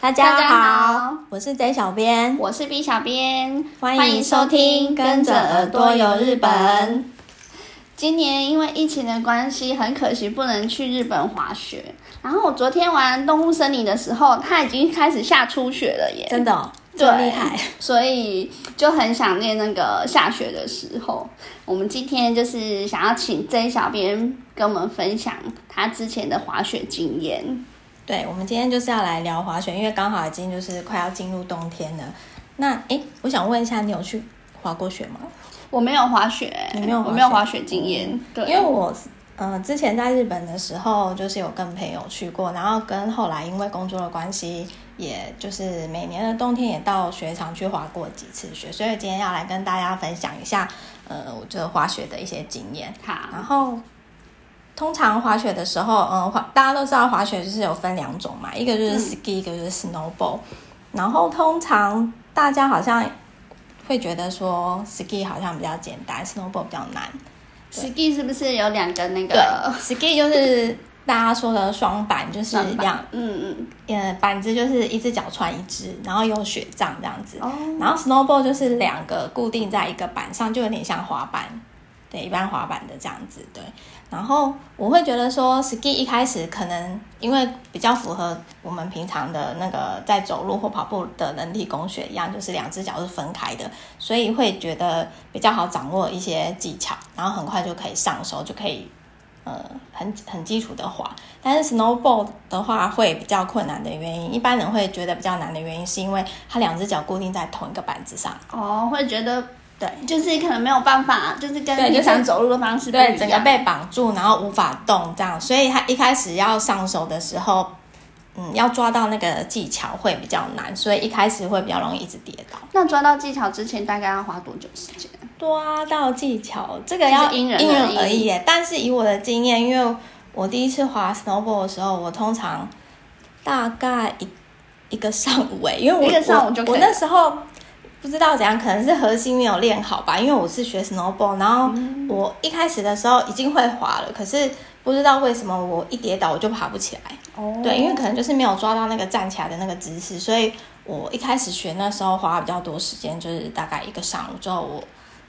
大家好，我是 J 小编，我是 B 小编，欢迎收听《跟着耳朵游日本》。今年因为疫情的关系，很可惜不能去日本滑雪。然后我昨天玩动物森林的时候，它已经开始下初雪了耶！真的、哦，对，厉害，所以就很想念那个下雪的时候。我们今天就是想要请 J 小编跟我们分享他之前的滑雪经验。对，我们今天就是要来聊滑雪，因为刚好已经就是快要进入冬天了。那诶，我想问一下，你有去滑过雪吗？我没有滑雪，你没有我没有滑雪经验。嗯、对，因为我呃之前在日本的时候，就是有跟朋友去过，然后跟后来因为工作的关系，也就是每年的冬天也到雪场去滑过几次雪，所以今天要来跟大家分享一下呃我觉得滑雪的一些经验。好，然后。通常滑雪的时候，嗯，滑大家都知道滑雪就是有分两种嘛，一个就是 ski，、嗯、一个就是 snowboard。然后通常大家好像会觉得说 ski 好像比较简单，snowboard 比较难。ski 是不是有两个那个？对，ski 就是大家说的双板，就是两，嗯嗯，呃，板子就是一只脚穿一只，然后有雪杖这样子。哦。然后 snowboard 就是两个固定在一个板上，就有点像滑板。对，一般滑板的这样子，对。然后我会觉得说，ski 一开始可能因为比较符合我们平常的那个在走路或跑步的人体工学一样，就是两只脚是分开的，所以会觉得比较好掌握一些技巧，然后很快就可以上手，就可以呃很很基础的滑。但是 snowboard 的话会比较困难的原因，一般人会觉得比较难的原因，是因为它两只脚固定在同一个板子上。哦，会觉得。对，就是可能没有办法，就是跟平常走路的方式对，整个被绑住，然后无法动这样，所以他一开始要上手的时候，嗯，要抓到那个技巧会比较难，所以一开始会比较容易一直跌倒。那抓到技巧之前大概要花多久时间？抓到技巧这个要因人而异耶，但是以我的经验，因为我第一次滑 snowboard 的时候，我通常大概一一个上午诶，因为我一个上午就我，我那时候。不知道怎样，可能是核心没有练好吧。因为我是学 snowboard，然后我一开始的时候已经会滑了，可是不知道为什么我一跌倒我就爬不起来。哦，对，因为可能就是没有抓到那个站起来的那个姿势，所以我一开始学那时候花比较多时间，就是大概一个上午之后我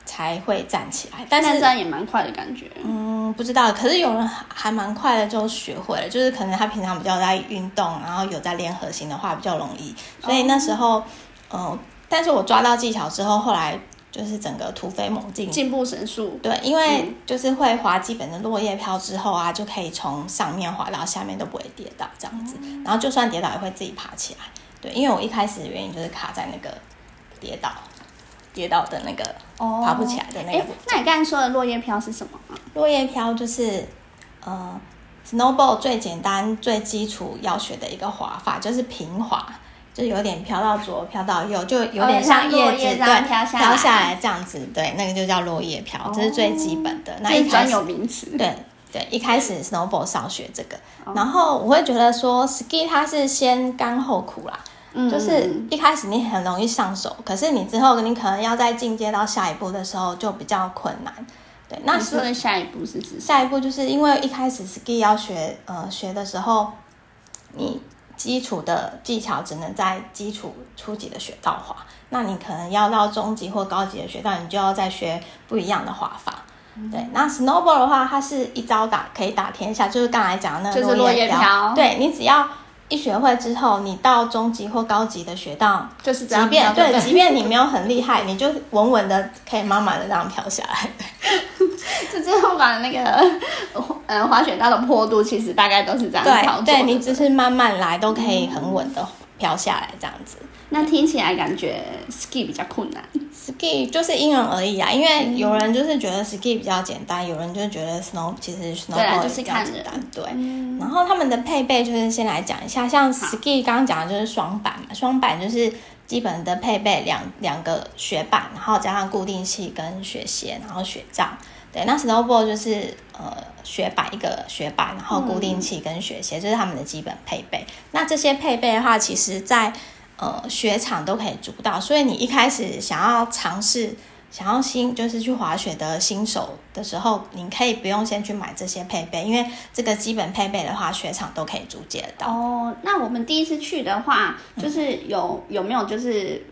才会站起来。但是这样也蛮快的感觉。嗯，不知道，可是有人还蛮快的就学会了，就是可能他平常比较在运动，然后有在练核心的话比较容易。所以那时候，嗯、呃。但是我抓到技巧之后，后来就是整个突飞猛进，进步神速。对，因为就是会滑基本的落叶飘之后啊，就可以从上面滑到下面都不会跌倒这样子。然后就算跌倒也会自己爬起来。对，因为我一开始的原因就是卡在那个跌倒，跌倒的那个爬不起来的那个。哦，那你刚才说的落叶飘是什么？落叶飘就是呃，snowboard 最简单、最基础要学的一个滑法，就是平滑。就有点飘到左，飘到右，就有点像叶子对飘下来这样子，对，那个就叫落叶飘，哦，这是最基本的。那一专有名词。对对，一开始 snowboard 少学这个，哦，然后我会觉得说 ski 它是先甘后苦啦，嗯，就是一开始你很容易上手，可是你之后你可能要再进阶到下一步的时候就比较困难。对，那说的下一步是指下一步就是因为一开始 ski 要学呃学的时候，你。基础的技巧只能在基础初级的雪道滑，那你可能要到中级或高级的雪道，你就要再学不一样的滑法。嗯、对，那 snowboard 的话，它是一招打可以打天下，就是刚才讲的那个落叶飘。对，你只要一学会之后，你到中级或高级的雪道，就是这样，即便对，即便你没有很厉害，你就稳稳的可以慢慢的这样飘下来。就最后把那个，嗯，滑雪道的坡度其实大概都是这样操作。对，对你只是慢慢来，都可以很稳的飘下来这样子。那听起来感觉 ski 比较困难。ski 就是因人而异啊，因为有人就是觉得 ski 比较简单，有人就是觉得 snow 其实 snowboard 比较简单。对，然后他们的配备就是先来讲一下，像 ski 刚刚讲的就是双板嘛，双板就是。基本的配备两两个雪板，然后加上固定器跟雪鞋，然后雪杖。对，那 snowboard 就是呃雪板一个雪板，然后固定器跟雪鞋，这、嗯就是他们的基本配备。那这些配备的话，其实在呃雪场都可以租到，所以你一开始想要尝试想要新就是去滑雪的新手的时候，你可以不用先去买这些配备，因为这个基本配备的话，雪场都可以租借到。哦，那我们第一次去的话，就是有、嗯、有没有就是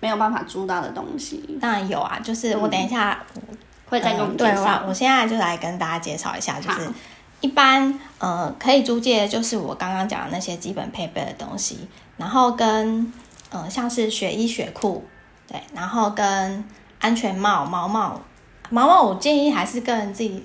没有办法租到的东西？当然有啊，就是我等一下、嗯、会再跟我们介绍。对，我我现在就来跟大家介绍一下，就是一般呃可以租借的就是我刚刚讲的那些基本配备的东西，然后跟呃像是雪衣、雪裤，对，然后跟。安全帽、毛帽、毛帽，我建议还是个人自己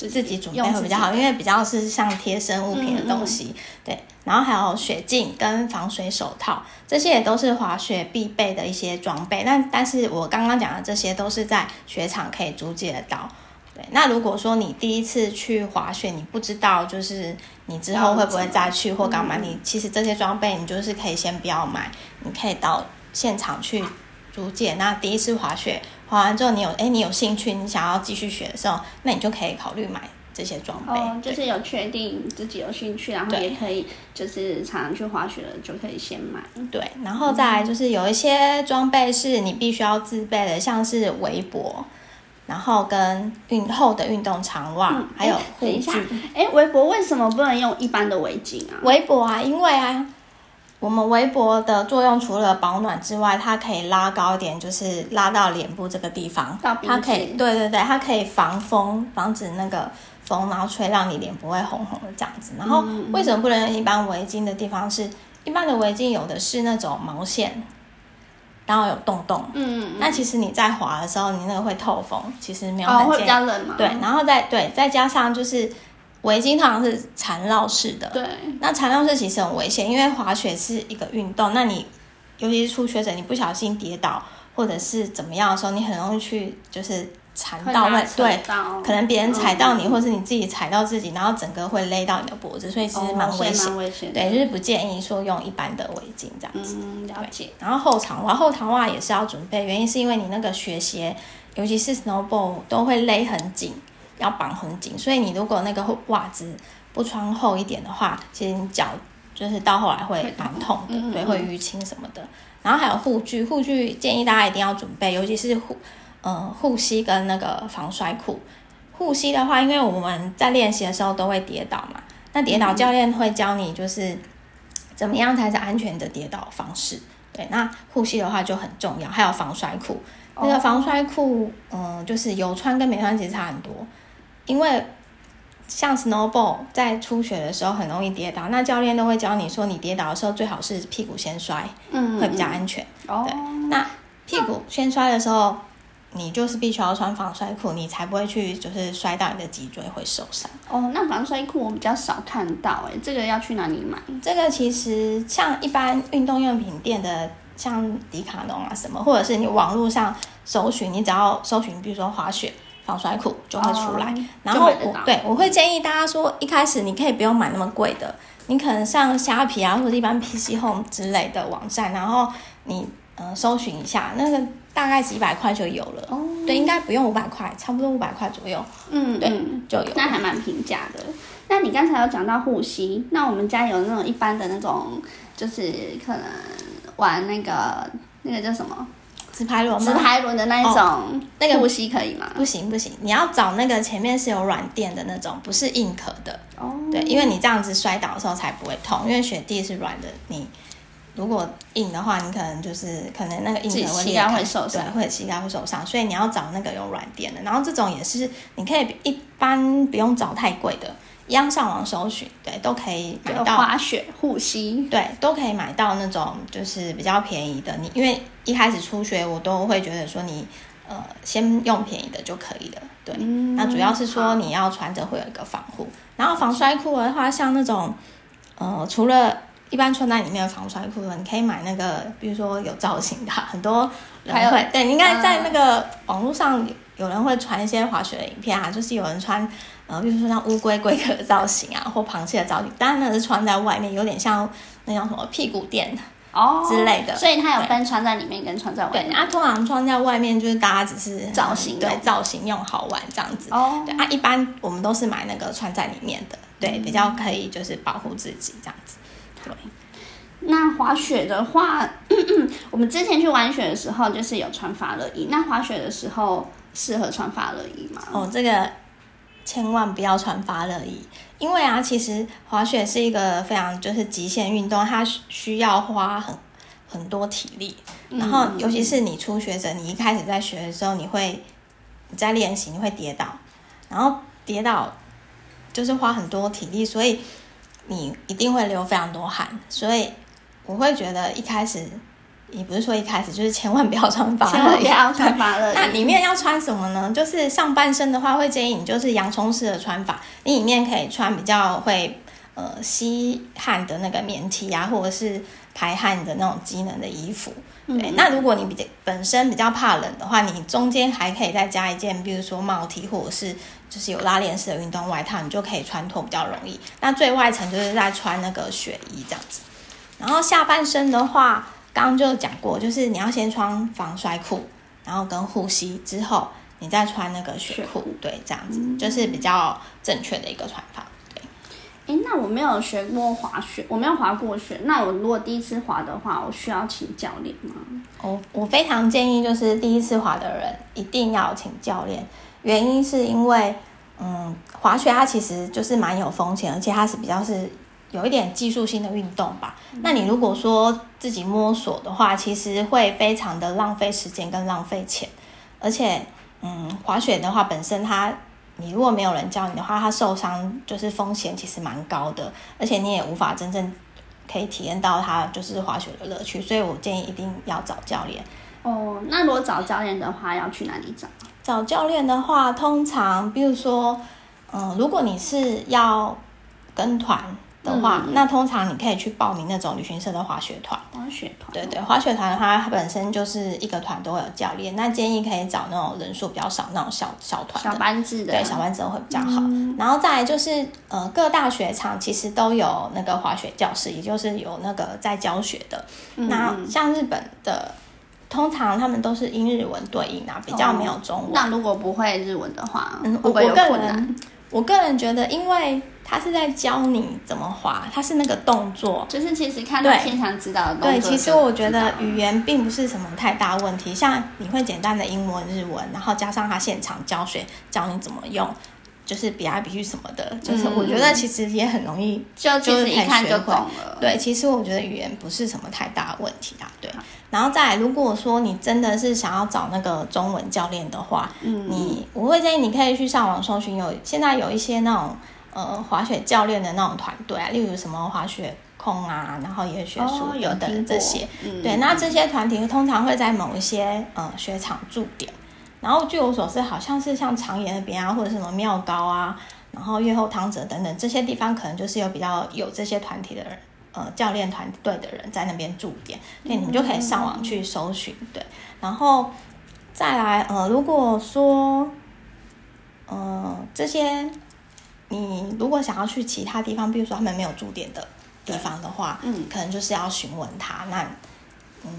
就自己准备会比较好，因为比较是像贴身物品的东西。嗯嗯对，然后还有雪镜跟防水手套，这些也都是滑雪必备的一些装备。但但是我刚刚讲的这些都是在雪场可以租借得到。对，那如果说你第一次去滑雪，你不知道就是你之后会不会再去或干嘛，嗯、你其实这些装备你就是可以先不要买，你可以到现场去。租借，那第一次滑雪滑完之后，你有哎，你有兴趣，你想要继续学的时候，那你就可以考虑买这些装备。哦，就是有确定自己有兴趣，然后也可以就是常常去滑雪的，就可以先买。对，然后再来就是有一些装备是你必须要自备的，像是围脖，然后跟运厚的运动长袜，嗯、还有护具。哎，围脖为什么不能用一般的围巾啊？围脖啊，因为啊。我们围脖的作用除了保暖之外，它可以拉高一点，就是拉到脸部这个地方。它可以，对对对，它可以防风，防止那个风然后吹，让你脸不会红红的这样子。然后为什么不能用一般围巾的地方是？一般的围巾有的是那种毛线，然后有洞洞。嗯，嗯。那其实你在滑的时候，你那个会透风，其实没有。哦，会比较冷吗？对，然后再对，再加上就是。围巾通常是缠绕式的，对。那缠绕式其实很危险，因为滑雪是一个运动，那你尤其是初学者，你不小心跌倒或者是怎么样的时候，你很容易去就是缠到会，对，可能别人踩到你，嗯、或是你自己踩到自己，然后整个会勒到你的脖子，所以其实蛮危险。蛮危险。对，就是不建议说用一般的围巾这样子。嗯，了解。然后后长袜，后长袜也是要准备，原因是因为你那个雪鞋，尤其是 snowball 都会勒很紧。要绑很紧，所以你如果那个袜子不穿厚一点的话，其实你脚就是到后来会蛮痛的，嗯嗯对，会淤青什么的。然后还有护具，护具建议大家一定要准备，尤其是护呃护膝跟那个防摔裤。护膝的话，因为我们在练习的时候都会跌倒嘛，那跌倒教练会教你就是怎么样才是安全的跌倒方式。对，那护膝的话就很重要，还有防摔裤。那个防摔裤，嗯、呃，就是有穿跟没穿其实差很多。因为像 snowboard 在初学的时候很容易跌倒，那教练都会教你说，你跌倒的时候最好是屁股先摔，嗯，会比较安全。哦，对，那屁股先摔的时候，你就是必须要穿防摔裤，你才不会去就是摔到你的脊椎会受伤。哦，那防摔裤我比较少看到，哎，这个要去哪里买？这个其实像一般运动用品店的，像迪卡侬啊什么，或者是你网络上搜寻，你只要搜寻，比如说滑雪。防摔裤就会出来，哦、然后我对我会建议大家说，一开始你可以不用买那么贵的，你可能上虾皮啊或者一般 PC Home 之类的网站，然后你呃搜寻一下，那个大概几百块就有了。哦，对，应该不用五百块，差不多五百块左右。嗯，对，就有。那还蛮平价的。那你刚才有讲到护膝，那我们家有那种一般的那种，就是可能玩那个那个叫什么？直排轮吗？直排轮的那一种，哦、那个呼吸可以吗？不行不行，你要找那个前面是有软垫的那种，不是硬壳的。哦，对，因为你这样子摔倒的时候才不会痛，因为雪地是软的，你如果硬的话，你可能就是可能那个硬壳会裂开，会受伤，对，会膝盖会受伤，所以你要找那个有软垫的。然后这种也是你可以一般不用找太贵的。一样上网搜寻，对，都可以买到滑雪护膝，对，都可以买到那种就是比较便宜的。你因为一开始初学，我都会觉得说你呃先用便宜的就可以了，对。嗯、那主要是说你要穿着会有一个防护，然后防摔裤的话，像那种呃除了一般穿在里面的防摔裤的，你可以买那个，比如说有造型的，很多人会有对，你应该在那个网络上有人会传一些滑雪的影片啊，就是有人穿。呃，比如说像乌龟龟壳的造型啊，或螃蟹的造型，当然那是穿在外面，有点像那种什么屁股垫哦之类的。所以它有分穿在里面跟穿在外面。对，啊，通常穿在外面就是大家只是造型，对，造型用好玩这样子。哦，对啊，一般我们都是买那个穿在里面的，对，比较可以就是保护自己这样子。对。那滑雪的话，我们之前去玩雪的时候，就是有穿发热衣。那滑雪的时候适合穿发热衣吗？哦，这个千万不要穿发热衣，因为啊，其实滑雪是一个非常就是极限运动，它需要花很很多体力。然后，尤其是你初学者，你一开始在学的时候，你会你在练习，你会跌倒，然后跌倒就是花很多体力，所以你一定会流非常多汗。所以我会觉得一开始，也不是说一开始，就是千万不要穿发热衣。不要穿发热。那里面要穿什么呢？就是上半身的话，会建议你就是洋葱式的穿法，你里面可以穿比较会呃吸汗的那个棉 T 啊，或者是排汗的那种机能的衣服。对，那如果你比较本身比较怕冷的话，你中间还可以再加一件，比如说帽 T 或者是就是有拉链式的运动外套，你就可以穿脱比较容易。那最外层就是在穿那个雪衣这样子。然后下半身的话，刚刚就讲过，就是你要先穿防摔裤，然后跟护膝之后，你再穿那个雪裤，对，这样子就是比较正确的一个穿法。哎，那我没有学过滑雪，我没有滑过雪。那我如果第一次滑的话，我需要请教练吗？我我非常建议，就是第一次滑的人一定要请教练。原因是因为，嗯，滑雪它其实就是蛮有风险，而且它是比较是有一点技术性的运动吧。嗯。那你如果说自己摸索的话，其实会非常的浪费时间跟浪费钱。而且，嗯，滑雪的话本身它。你如果没有人教你的话，他受伤就是风险其实蛮高的，而且你也无法真正可以体验到他就是滑雪的乐趣，所以我建议一定要找教练。哦，那如果找教练的话，要去哪里找？找教练的话，通常比如说，嗯，如果你是要跟团。的话，嗯，那通常你可以去报名那种旅行社的滑雪团。滑雪团，对对，滑雪团的话，它本身就是一个团都会有教练。那建议可以找那种人数比较少那种小小团，小班制的，对，小班制会比较好。嗯，然后再来就是，呃，各大雪场其实都有那个滑雪教室，也就是有那个在教学的。嗯，那像日本的，通常他们都是英日文对应啊，比较没有中文。哦，那如果不会日文的话，嗯，会不会有困难？我个人觉得，因为他是在教你怎么滑，他是那个动作，就是其实看到现场指导的动作。对，其实我觉得语言并不是什么太大问题，像你会简单的英文、日文，然后加上他现场教学，教你怎么用，就是比来比去什么的，就是我觉得其实也很容易，就就是一看就懂了。对，其实我觉得语言不是什么太大问题啦。对。然后再来，如果说你真的是想要找那个中文教练的话，嗯，你我会建议你可以去上网搜寻，有现在有一些那种呃滑雪教练的那种团队啊，例如什么滑雪控啊，然后也学书有等这些，嗯，对，那这些团体通常会在某一些呃雪场驻点，然后据我所知，好像是像长野那边啊，或者什么妙高啊，然后越后汤泽等等这些地方，可能就是有比较有这些团体的人。呃，教练团队的人在那边驻点，那你就可以上网去搜寻，对。然后再来，呃，如果说，呃，这些你如果想要去其他地方，比如说他们没有驻点的地方的话，嗯，可能就是要询问他。那，嗯，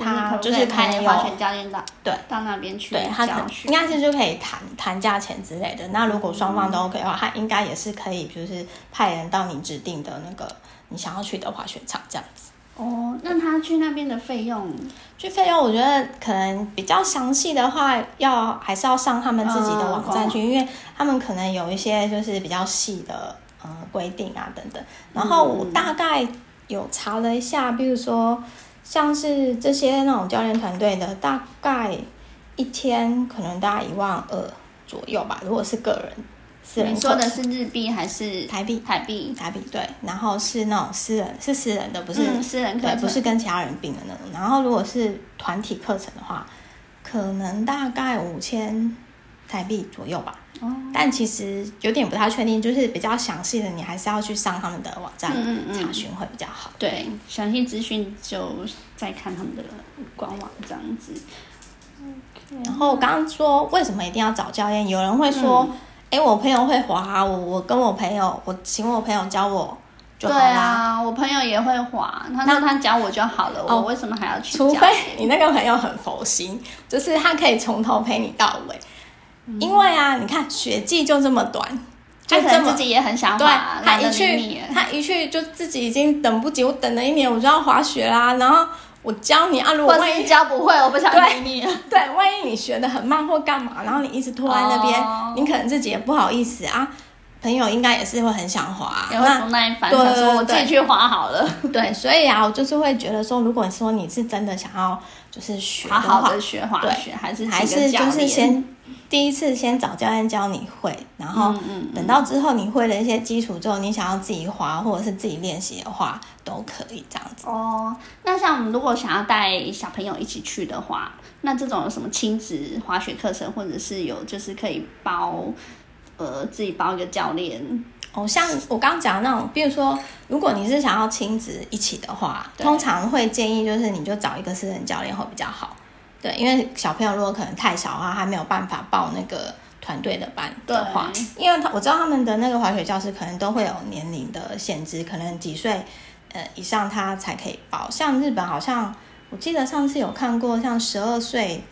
他就是开滑雪教练的，对，到那边去，对，他可能应该是就可以谈谈价钱之类的。那如果双方都 OK 的话，他应该也是可以，就是派人到你指定的那个。你想要去的滑雪场这样子哦，那他去那边的费用？去费用，我觉得可能比较详细的话，要还是要上他们自己的网站去，嗯、因为他们可能有一些就是比较细的呃规定啊等等。然后我大概有查了一下，比如说像是这些那种教练团队的，大概一天可能大概一万二左右吧，如果是个人。你说的是日币还是台币？台币，台币，对。然后是那种私人，是私人的，不是、嗯、私人课程，对，不是跟其他人并的那种。然后如果是团体课程的话，可能大概五千台币左右吧。哦。但其实有点不太确定，就是比较详细的，你还是要去上他们的网站查询会比较好。嗯嗯嗯对，详细资讯就再看他们的官网这样子。Okay, 然后我刚刚说为什么一定要找教练？有人会说。嗯哎、欸，我朋友会滑，我我跟我朋友，我请我朋友教我就好了。对啊，我朋友也会滑，他说他教我就好了，我为什么还要去教？除非你那个朋友很佛心，就是他可以从头陪你到尾。嗯、因为啊，你看雪季就这么短，就他可能自己也很想滑，对他一去，他一去就自己已经等不及，我等了一年我就要滑雪啦。然后我教你啊，如果万一教不会，我不想理你。对，万一你学的很慢或干嘛，然后你一直拖在那边，oh. 你可能自己也不好意思啊。朋友应该也是会很想滑，啊，也会不耐烦，想说我自己去滑好了。对，所以啊，我就是会觉得说，如果说你是真的想要就是学，好好的学滑雪，还是还是就是先第一次先找教练教你会，然后等到之后你会了一些基础之后，你想要自己滑或者是自己练习的话，都可以这样子。哦，那像如果想要带小朋友一起去的话，那这种有什么亲子滑雪课程，或者是有就是可以包？呃，自己包一个教练哦，像我刚刚讲的那种，比如说，如果你是想要亲子一起的话，通常会建议就是你就找一个私人教练会比较好。对，因为小朋友如果可能太小的话，还没有办法报那个团队的班的话，因为他我知道他们的那个滑雪教室可能都会有年龄的限制，可能几岁呃以上他才可以报。像日本好像我记得上次有看过，像十二岁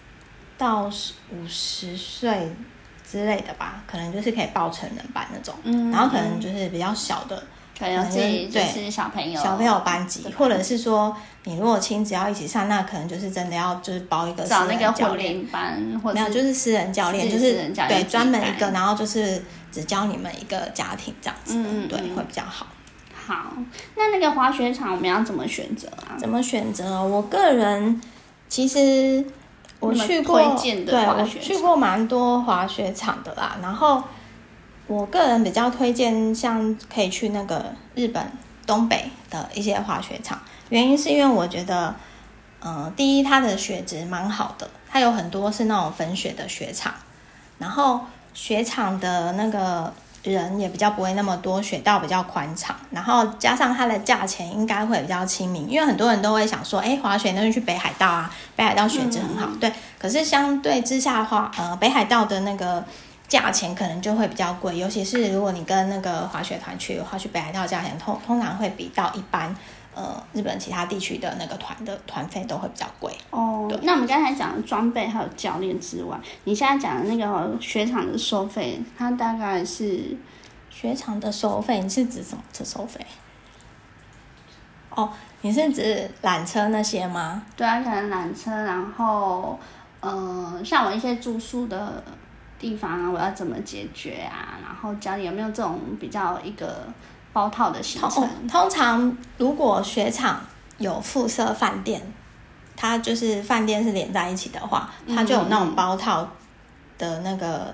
到五十岁。之类的吧，可能就是可以报成人班那种，嗯，然后可能就是比较小的，可能自己就是小朋友小朋友班级，或者是说你如果亲子要一起上，那可能就是真的要就是包一个找那个教练班，或者没有就是私人教练，就是对专门一个，然后就是只教你们一个家庭这样子，嗯，对，会比较好。好，那那个滑雪场我们要怎么选择啊？怎么选择？我个人其实。我去过，对，我去过蛮多滑雪场的啦。然后我个人比较推荐，像可以去那个日本东北的一些滑雪场。原因是因为我觉得，嗯、第一，它的雪质蛮好的，它有很多是那种粉雪的雪场。然后雪场的那个。人也比较不会那么多，雪道比较宽敞，然后加上它的价钱应该会比较亲民，因为很多人都会想说，哎，滑雪那就去北海道啊，北海道雪质很好，对。可是相对之下的话，呃，北海道的那个价钱可能就会比较贵，尤其是如果你跟那个滑雪团去的话，去北海道价钱通通常会比到一般。呃，日本其他地区的那个团的团费都会比较贵哦。对，那我们刚才讲的装备还有教练之外，你现在讲的那个雪场的收费，它大概是雪场的收费，你是指什么的收费？哦，你是指缆车那些吗？对啊，可能缆车，然后呃，像我一些住宿的地方啊，我要怎么解决啊？然后家里有没有这种比较一个？包套的行程，通常如果雪场有附设饭店，它就是饭店是连在一起的话，它就有那种包套的那个，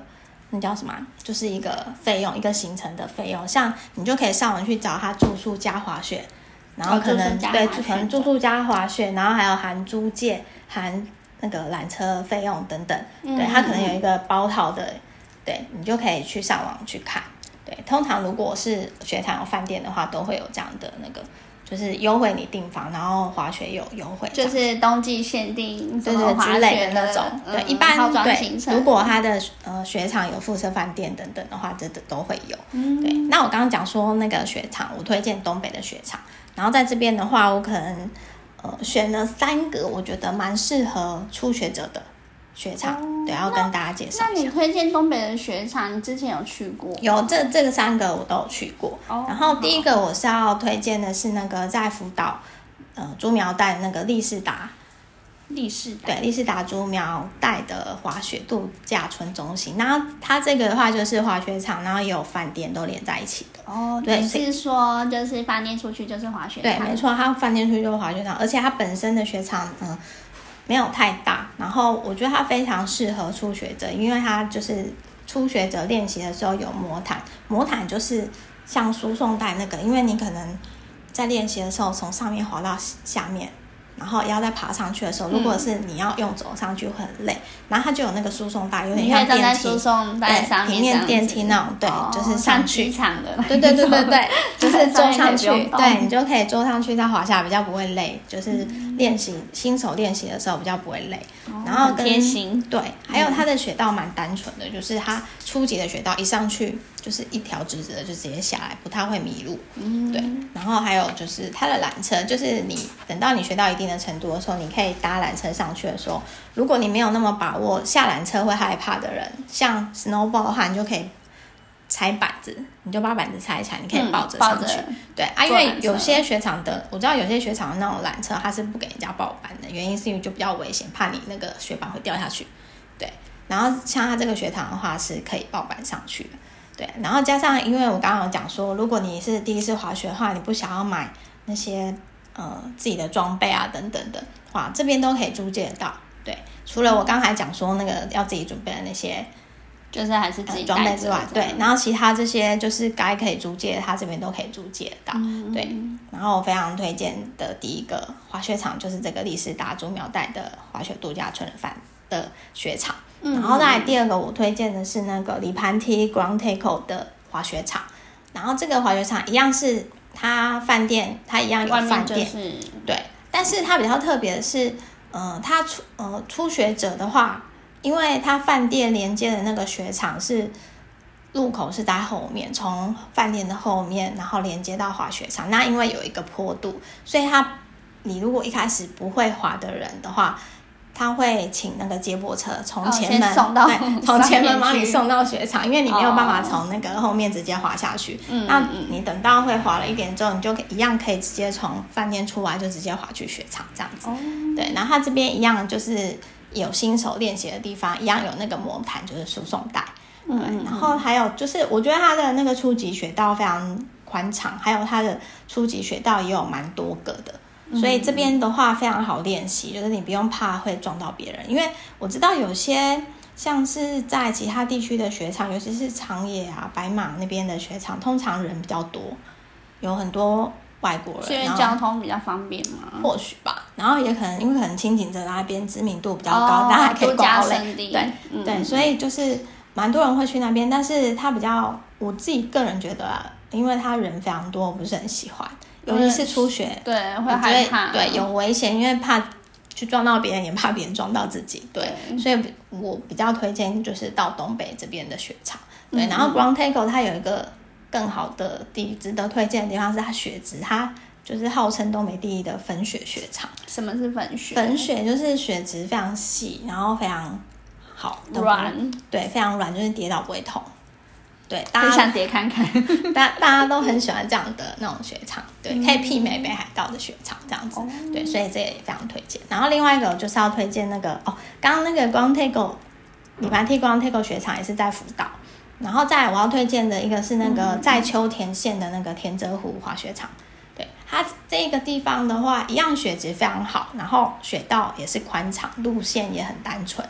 那叫什么？就是一个费用，一个行程的费用。像你就可以上网去找他住宿加滑雪，然后可能对，可能住宿加滑雪，然后还有含租借、含那个缆车费用等等。对，它可能有一个包套的，对，你就可以去上网去看。对，通常如果是雪场有饭店的话，都会有这样的那个，就是优惠你订房，然后滑雪有优惠，就是冬季限定，对对之类的那种。对，嗯、一般对，如果他的呃雪场有附设饭店等等的话，这都都会有。嗯、对，那我刚刚讲说那个雪场，我推荐东北的雪场，然后在这边的话，我可能呃选了三个，我觉得蛮适合初学者的。雪场，嗯、对，要跟大家介绍。那你推荐东北的雪场，你之前有去过？有，这这个三个我都有去过。哦、然后第一个我是要推荐的是那个在福岛，呃，猪苗代那个利士达，立士对，立士达猪苗带的滑雪度假村中心。然后它这个的话就是滑雪场，然后也有饭店都连在一起的。哦，对，是说就是饭店出去就是滑雪场？对，没错，它饭店出去就是滑雪场，而且它本身的雪场，嗯。没有太大，然后我觉得它非常适合初学者，因为它就是初学者练习的时候有魔毯，魔毯就是像输送带那个，因为你可能在练习的时候从上面滑到下面。然后要再爬上去的时候，如果是你要用走上去会很累，嗯、然后它就有那个输送带，有点像电梯，在输送带上，平面电梯那种，对，哦、就是上去。场的，对对对对对，就是坐上去，对你就可以坐上去再滑下来，比较不会累。就是练习、嗯、新手练习的时候比较不会累。哦、然后跟贴心，对，还有它的雪道蛮单纯的，就是它初级的雪道一上去。就是一条直直的，就直接下来，不太会迷路。嗯，对。然后还有就是它的缆车，就是你等到你学到一定的程度的时候，你可以搭缆车上去的时候，如果你没有那么把握下缆车会害怕的人，像 Snowball 的话，你就可以拆板子，你就把板子拆起来，你可以抱着上去。嗯、对啊，因为有些雪场的，我知道有些雪场的那种缆车，它是不给人家抱板的，原因是因为就比较危险，怕你那个雪板会掉下去。对，然后像它这个雪场的话是可以抱板上去的。对，然后加上，因为我刚刚有讲说，如果你是第一次滑雪的话，你不想要买那些呃自己的装备啊等等的话，这边都可以租借到。对，除了我刚才讲说那个要自己准备的那些。就是还是自己装备之外，对，然后其他这些就是该可以租借，他这边都可以租借到，嗯、对。然后我非常推荐的第一个滑雪场就是这个力士达竹苗代的滑雪度假村饭的雪场，嗯、然后再来第二个我推荐的是那个里盘梯 Grand Takeo 的滑雪场，然后这个滑雪场一样是它饭店，它一样有饭店，就是、对，但是它比较特别的是，呃，它初呃初学者的话。因为它饭店连接的那个雪场是入口是在后面，从饭店的后面，然后连接到滑雪场。那因为有一个坡度，所以他你如果一开始不会滑的人的话，他会请那个接驳车从前门、哦、送到对，从前门把你送到雪场，因为你没有办法从那个后面直接滑下去。那你等到会滑了一点之后，你就一样可以直接从饭店出来，就直接滑去雪场这样子。哦、对，然后他这边一样就是。有新手练习的地方，一样有那个魔毯，就是输送带。嗯，嗯，然后还有就是，我觉得它的那个初级雪道非常宽敞，还有它的初级雪道也有蛮多个的，所以这边的话非常好练习，就是你不用怕会撞到别人，因为我知道有些像是在其他地区的雪场，尤其是长野啊、白马那边的雪场，通常人比较多，有很多。外国人，因为交通比较方便嘛，或许吧。然后也可能因为可能轻井泽那边知名度比较高，大家、可以。对、嗯、对，所以就是蛮多人会去那边，但是他比较，我自己个人觉得、啊，因为他人非常多，我不是很喜欢，尤其是初学，对，会害怕，对，有危险，因为怕去撞到别人，也怕别人撞到自己，对，对。所以我比较推荐就是到东北这边的雪场，对，嗯、然后 Grand Takeo 它有一个。更好的地，值得推荐的地方是它雪质，它就是号称东北第一的粉雪雪场。什么是粉雪？粉雪就是雪质非常细，然后非常好软，软对，非常软，就是跌倒不会痛。对，大家想跌看看，大大家都很喜欢这样的那种雪场，对，可以媲美北海道的雪场这样子。嗯、对，所以这也非常推荐。然后另外一个就是要推荐那个哦，刚刚那个 Grand Takeo 里盘梯 Grand Takeo 雪场也是在福岛。然后再我要推荐的一个是那个在秋田县的那个田泽湖滑雪场，对，它这个地方的话，一样雪质非常好，然后雪道也是宽敞，路线也很单纯，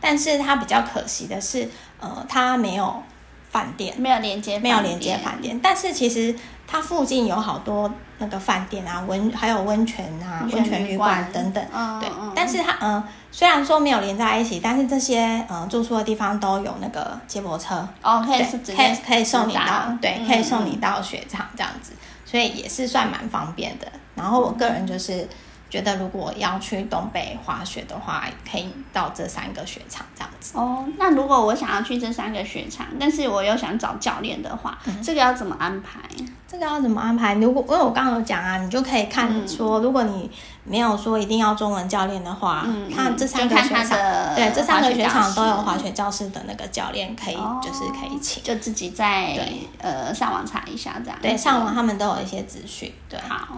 但是它比较可惜的是，呃，它没有饭店，没有连接，没有连接饭店，但是其实它附近有好多那个饭店啊，温还有温泉啊，温泉旅馆。等等，嗯、对，但是它呃。虽然说没有连在一起，但是这些呃住宿的地方都有那个接驳车。哦，可以是直接可以可以送你到，对，可以送你到雪场这样子，嗯、所以也是算蛮方便的。然后我个人就是觉得，如果要去东北滑雪的话，可以到这三个雪场这样子。哦，那如果我想要去这三个雪场，但是我又想找教练的话，嗯、这个要怎么安排？这个要怎么安排？如果因为我刚刚有讲啊，你就可以看说，嗯、如果你没有说一定要中文教练的话，嗯、看这三个雪场，对，这三个雪场都有滑雪教室的那个教练可以，哦、就是可以请，就自己在对呃上网查一下这样。对，上网他们都有一些资讯。对，好，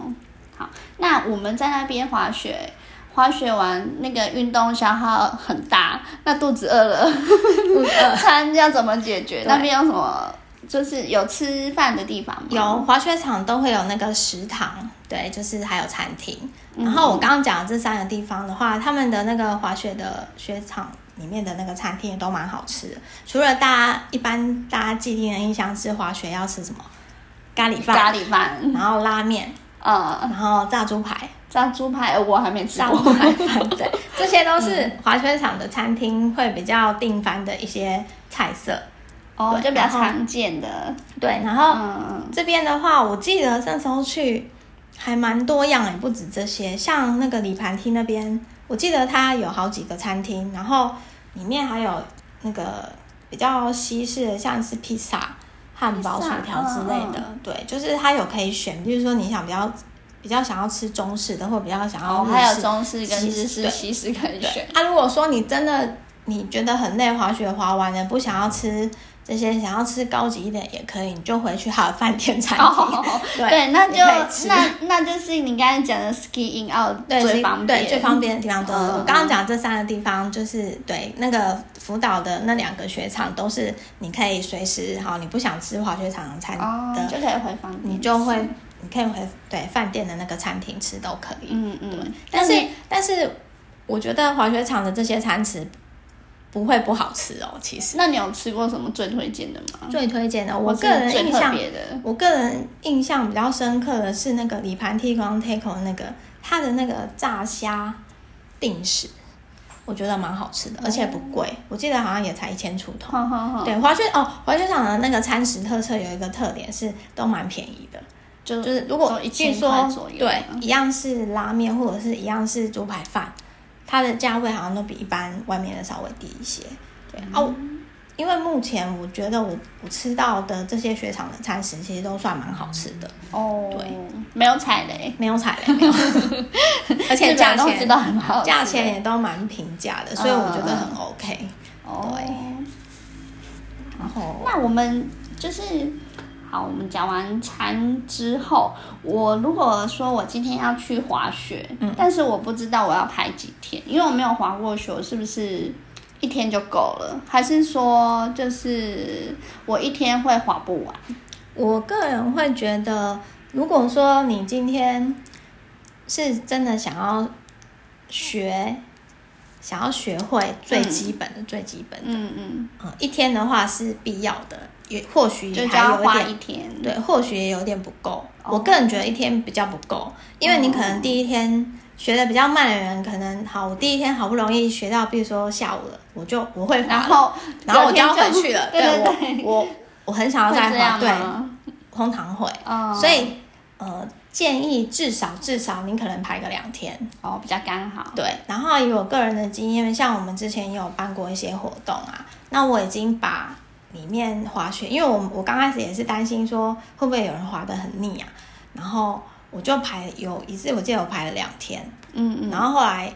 好，那我们在那边滑雪，滑雪完那个运动消耗很大，那肚子饿了，餐要怎么解决？那边有什么？就是有吃饭的地方吗？有滑雪场都会有那个食堂，对，就是还有餐厅。然后我刚刚讲的这三个地方的话，他们的那个滑雪的雪场里面的那个餐厅也都蛮好吃的。除了大家一般大家既定的印象是滑雪要吃什么咖喱饭，咖喱饭，然后拉面，嗯，然后炸猪排，炸猪排我还没吃过。炸猪排饭，对，这些都是滑雪场的餐厅会比较定番的一些菜色。哦，对就比较常见的。对，然后、嗯、这边的话，我记得那时候去还蛮多样，也不止这些。像那个里盘厅那边，我记得它有好几个餐厅，然后里面还有那个比较西式的，像是披萨、汉堡、薯条之类的。嗯、对，就是它有可以选，比如说你想比较比较想要吃中式的，或比较想要、哦、还有中式跟日式、西式可以选。啊，如果说你真的你觉得很累，滑雪滑完了不想要吃。这些想要吃高级一点也可以，你就回去好的饭店餐厅。哦、对，对，那就那那就是你刚才讲的 ski in out 最方便，对，最方便的地方都是。嗯、我刚刚讲这三个地方，就是对那个福岛的那两个雪场都是你可以随时好，你不想吃滑雪场的餐的、哦、就可以回房，你就会。你可以回对饭店的那个餐厅吃都可以，嗯嗯。对，但是但是我觉得滑雪场的这些餐食不会不好吃哦。其实，那你有吃过什么最推荐的吗？最推荐的，我个人印象，我个人印象比较深刻的是那个里盘 Teko 的那个它的那个炸虾定食，我觉得蛮好吃的，而且不贵，我记得好像也才一千出头。好好好。对，滑雪哦，滑雪场的那个餐食特色有一个特点是都蛮便宜的。就，就是如果据说对一样是拉面或者是一样是猪排饭，它的价位好像都比一般外面的稍微低一些。对、嗯、哦，因为目前我觉得我我吃到的这些雪场的餐食其实都算蛮好吃的哦。对，没有踩雷，没有踩雷，没有，而且价钱都很好，价钱也都蛮平价的，所以我觉得很 OK。哦、对，然后那我们就是。好，我们讲完餐之后，我如果说我今天要去滑雪，嗯，但是我不知道我要排几天，因为我没有滑过雪，是不是一天就够了？还是说就是我一天会滑不完？我个人会觉得，如果说你今天是真的想要学，想要学会最基本的、嗯、最基本的，嗯嗯，嗯，一天的话是必要的。也或许还有一点，就要花一天，对，或许也有点不够。Oh. 我个人觉得一天比较不够，因为你可能第一天学的比较慢的人，可能好，我第一天好不容易学到，比如说下午了，我就我会滑，然后 然后我就要回去了。对，对，对，我我我很想要再滑，对，通常会。Oh. 所以呃，建议至少至少你可能排个两天哦，oh, 比较刚好。对，然后以我个人的经验，像我们之前也有办过一些活动啊，那我已经把。里面滑雪，因为我我刚开始也是担心说会不会有人滑得很腻啊，然后我就排有一次我记得我排了两天，嗯嗯，然后后来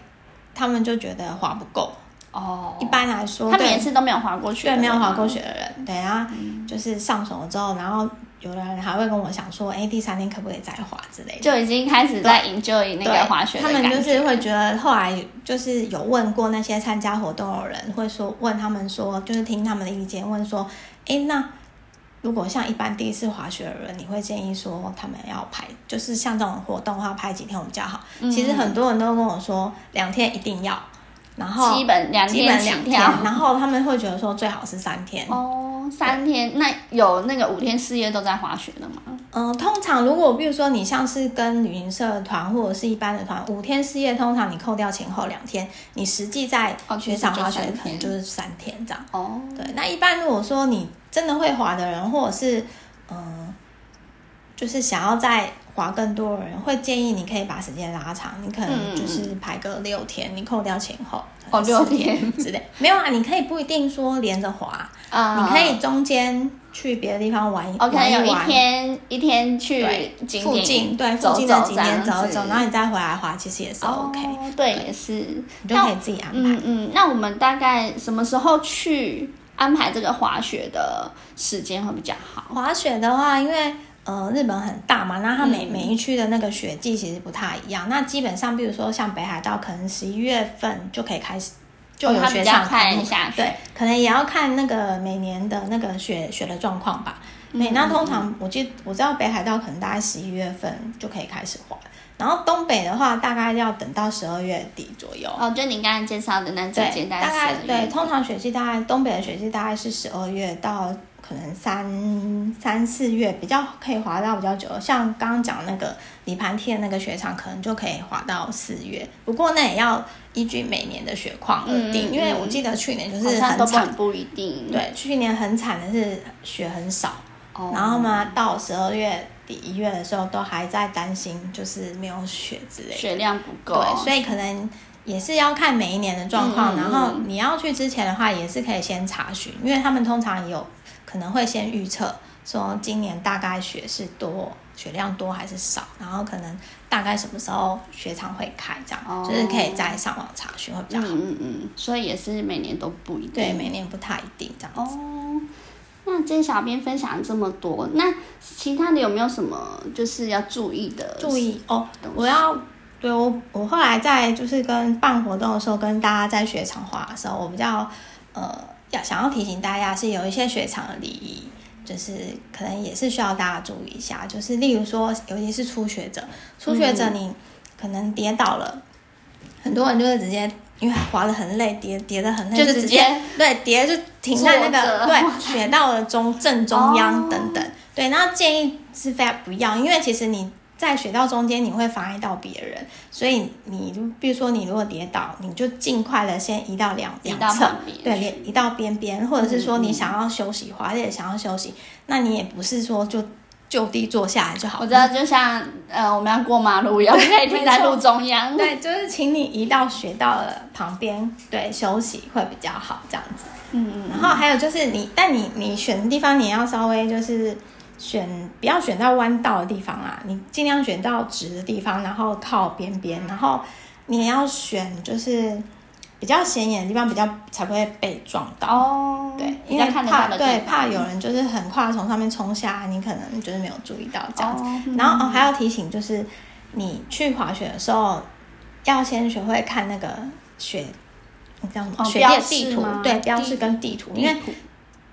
他们就觉得滑不够。哦，一般来说他们每次都没有滑过雪，对，没有滑过雪的人，对啊，就是上手了之后，然后。有的人还会跟我想说，哎，第三天可不可以再滑之类的，就已经开始在 enjoy 那个滑雪。他们就是会觉得，后来就是有问过那些参加活动的人，会说问他们说，就是听他们的意见，问说，哎，那如果像一般第一次滑雪的人，你会建议说他们要排，就是像这种活动的话，排几天会比较好？嗯、其实很多人都跟我说，两天一定要。然后基本两天两天，然后他们会觉得说最好是三天哦，三天。那有那个五天四夜都在滑雪的吗？嗯、呃，通常如果比如说你像是跟旅行社团或者是一般的团，五天四夜通常你扣掉前后两天，你实际在雪场滑雪可能就是三天这样。哦，对。那一般如果说你真的会滑的人，或者是嗯、呃，就是想要再。滑更多的人会建议你可以把时间拉长，你可能就是排个六天，嗯、你扣掉前后哦六天之类。没有啊，你可以不一定说连着滑啊，你可以中间去别的地方玩一玩。OK，有一天一天去附近对附近的景点走一走，然后你再回来滑，其实也是 OK。哦、对，也是你就可以自己安排。嗯嗯，那我们大概什么时候去安排这个滑雪的时间会比较好？滑雪的话，因为。呃，日本很大嘛，那它每、嗯、每一区的那个雪季其实不太一样。那基本上，比如说像北海道，可能十一月份就可以开始就有雪场开幕。对，可能也要看那个每年的那个雪雪的状况吧。每、嗯、那通常我记我知道北海道可能大概十一月份就可以开始滑，然后东北的话大概要等到十二月底左右。哦，就你刚才介绍的那几间，大概对，通常雪季大概东北的雪季大概是十二月到。可能三三四月比较可以滑到比较久，像刚刚讲那个里盘梯的那个雪场，可能就可以滑到四月。不过那也要依据每年的雪况而定，嗯、因为我记得去年就是很惨，很不一定。对，去年很惨的是雪很少，哦、然后嘛到十二月底一月的时候都还在担心，就是没有雪之类的，雪量不够。对，所以可能也是要看每一年的状况。嗯、然后你要去之前的话，也是可以先查询，因为他们通常有。可能会先预测说今年大概雪是多，雪量多还是少，然后可能大概什么时候雪场会开，这样、哦、就是可以再上网查询会比较好。嗯嗯，所以也是每年都不一定，对，每年不太一定这样子。哦，那今天小编分享了这么多，那其他的有没有什么就是要注意的？注意哦，我要对我我后来在就是跟办活动的时候，跟大家在雪场滑的时候，我比较呃要想要提醒大家是有一些雪场的礼仪，就是可能也是需要大家注意一下，就是例如说，尤其是初学者，初学者你可能跌倒了，嗯、很多人就会直接。因为滑得很累，跌跌得很累，就直接对跌就停在那个对雪道的中正中央等等。对，那建议是非常不要，因为其实你在雪道中间你会妨碍到别人，所以你就比如说你如果跌倒，你就尽快的先移到两两侧，对，移到边边，或者是说你想要休息，滑也想要休息，那你也不是说就。就地坐下来就好。我知道，就像呃，我们要过马路一样，可以停在路中央。对，就是请你移到雪道的旁边，对，休息会比较好，这样子。嗯嗯。然后还有就是你，但你你选的地方，你要稍微就是选，不要选到弯道的地方啊，你尽量选到直的地方，然后靠边边，然后你也要选就是。比较显眼的地方，比较才不会被撞到哦。对，因为怕对怕有人就是很快从上面冲下来，你可能就是没有注意到这样子。然后哦还要提醒，就是你去滑雪的时候，要先学会看那个雪，你叫什么？哦、雪地地图，对，标示跟地图，地图因为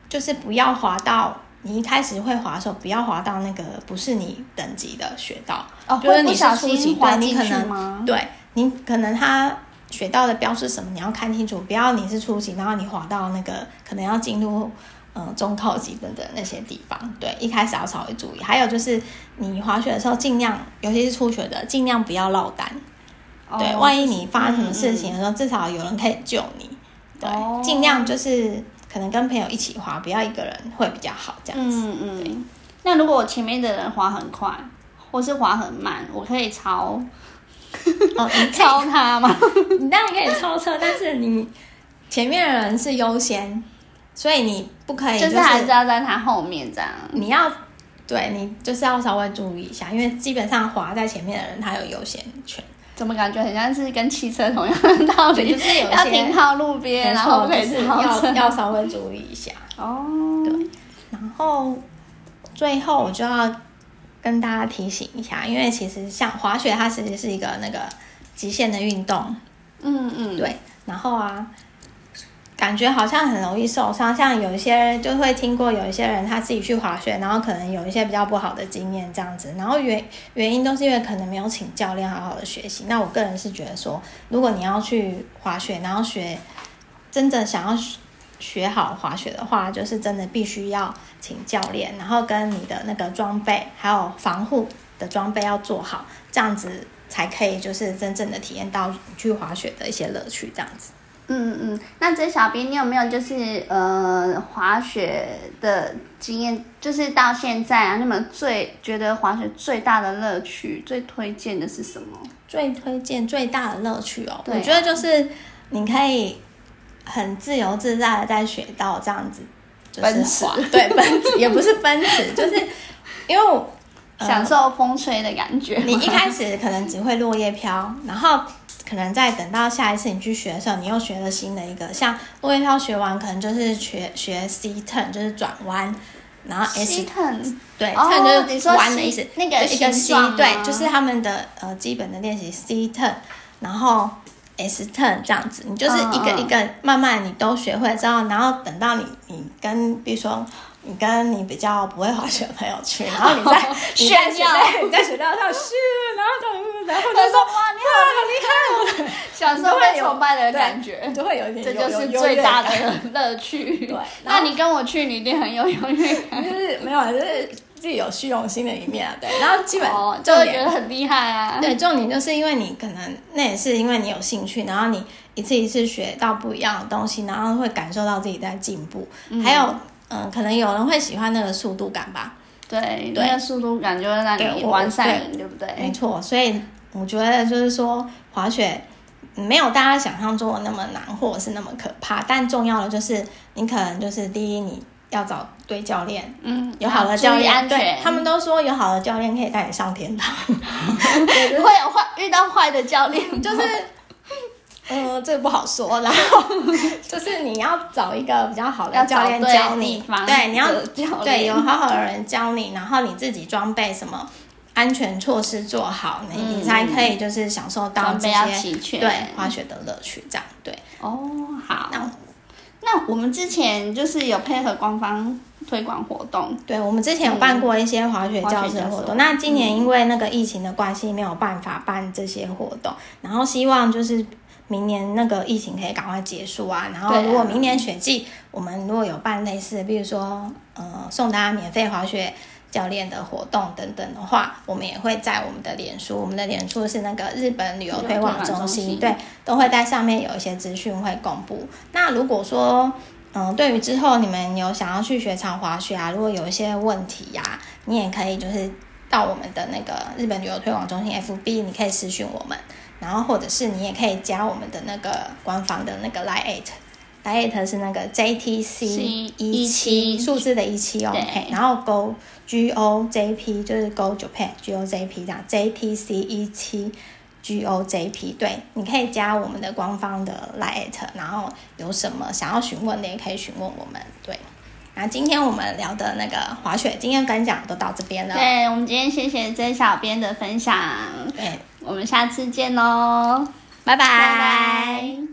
就是不要滑到你一开始会滑的时候，不要滑到那个不是你等级的雪道。哦，就是你是初级，对，你可能对你可能它。雪道的标示什么？你要看清楚，不要你是初级，然后你滑到那个可能要进入嗯中靠级等等那些地方。对，一开始要稍微注意。还有就是你滑雪的时候，尽量尤其是初学的，尽量不要落单。哦、对，万一你发生什么事情的时候，至少有人可以救你。对，哦、尽量就是可能跟朋友一起滑，不要一个人会比较好这样子。嗯嗯。那如果我前面的人滑很快，或是滑很慢，我可以超。哦，你超他吗？你当然可以超车，但是你前面的人是优先，所以你不可以、就是，就是还是要在他后面这样。你要对你就是要稍微注意一下，因为基本上滑在前面的人他有优先权。怎么感觉很像是跟汽车同样的道理？就是有些要停靠路边，然后可以是要要稍微注意一下哦。对，然后最后我就要。跟大家提醒一下，因为其实像滑雪，它其实是一个那个极限的运动，嗯嗯，对。然后啊，感觉好像很容易受伤，像有一些就会听过有一些人他自己去滑雪，然后可能有一些比较不好的经验这样子。然后原原因都是因为可能没有请教练好好的学习。那我个人是觉得说，如果你要去滑雪，然后学真的想要学好滑雪的话，就是真的必须要。请教练，然后跟你的那个装备，还有防护的装备要做好，这样子才可以就是真正的体验到去滑雪的一些乐趣。这样子，嗯嗯，那这小编你有没有就是呃滑雪的经验？就是到现在啊，那么最觉得滑雪最大的乐趣，最推荐的是什么？最推荐最大的乐趣哦，啊，我觉得就是你可以很自由自在的在雪道这样子。奔驰对奔驰也不是奔驰，就是因为、呃、享受风吹的感觉。你一开始可能只会落叶飘，然后可能在等到下一次你去学的时候，你又学了新的一个，像落叶飘学完，可能就是学学 C turn，就是转弯，然后 S turn 对，turn、哦、就是弯的意思。那个一个 C 对，就是他们的呃基本的练习 C turn，然后。S turn 这样子，你就是一个一个慢慢你都学会之后，然后等到你你跟比如说你跟你比较不会滑雪的朋友去，然后 你在炫耀，你在雪道上是，然后就然后就说哇你好好厉害，我小时候被崇拜的感觉，就会有一点，这就是最大的 乐趣。对，那你跟我去，你一定很有优越感，就是没有，就是。自己有虚荣心的一面啊，对，然后基本就会觉得很厉害啊。对，重点就是因为你可能那也是因为你有兴趣，然后你一次一次学到不一样的东西，然后会感受到自己在进步。嗯、还有，嗯，可能有人会喜欢那个速度感吧？对，对，那个速度感就会让你玩上瘾，对不对？没错，所以我觉得就是说滑雪没有大家想象中的那么难，或者是那么可怕。但重要的就是你可能就是第一你。要找对教练，嗯，有好的教练，对，他们都说有好的教练可以带你上天堂。会有坏遇到坏的教练，就是嗯，这个不好说。然 后就是你要找一个比较好的教练教你，对，你要对有好好的人教你，然后你自己装备什么安全措施做好，你你才可以就是享受到这些对滑雪的乐趣。这样对哦，好。那那我们之前就是有配合官方。推广活动，对，我们之前有办过一些滑雪教室的活动。那今年因为那个疫情的关系，没有办法办这些活动。然后希望就是明年那个疫情可以赶快结束啊。然后如果明年雪季，我们如果有办类似，比如说呃送大家免费滑雪教练的活动等等的话，我们也会在我们的脸书，我们的脸书是那个日本旅游推广中心，对，都会在上面有一些资讯会公布。那如果说嗯，对于之后你们有想要去雪场滑雪啊，如果有一些问题呀、啊，你也可以就是到我们的那个日本旅游推广中心 FB，你可以私讯我们，然后或者是你也可以加我们的那个官方的那个 Line@，Line@ 是那个 JTC 一七数字的一七哦，然后 Go G O J P 就是 Go Japan G O J P 这样 JTC 一七。G O J P，对，你可以加我们的官方的 Line，然后有什么想要询问的也可以询问我们。对，那今天我们聊的那个滑雪经验分享都到这边了。对，我们今天谢谢曾小编的分享。对，我们下次见喽，拜拜。拜拜。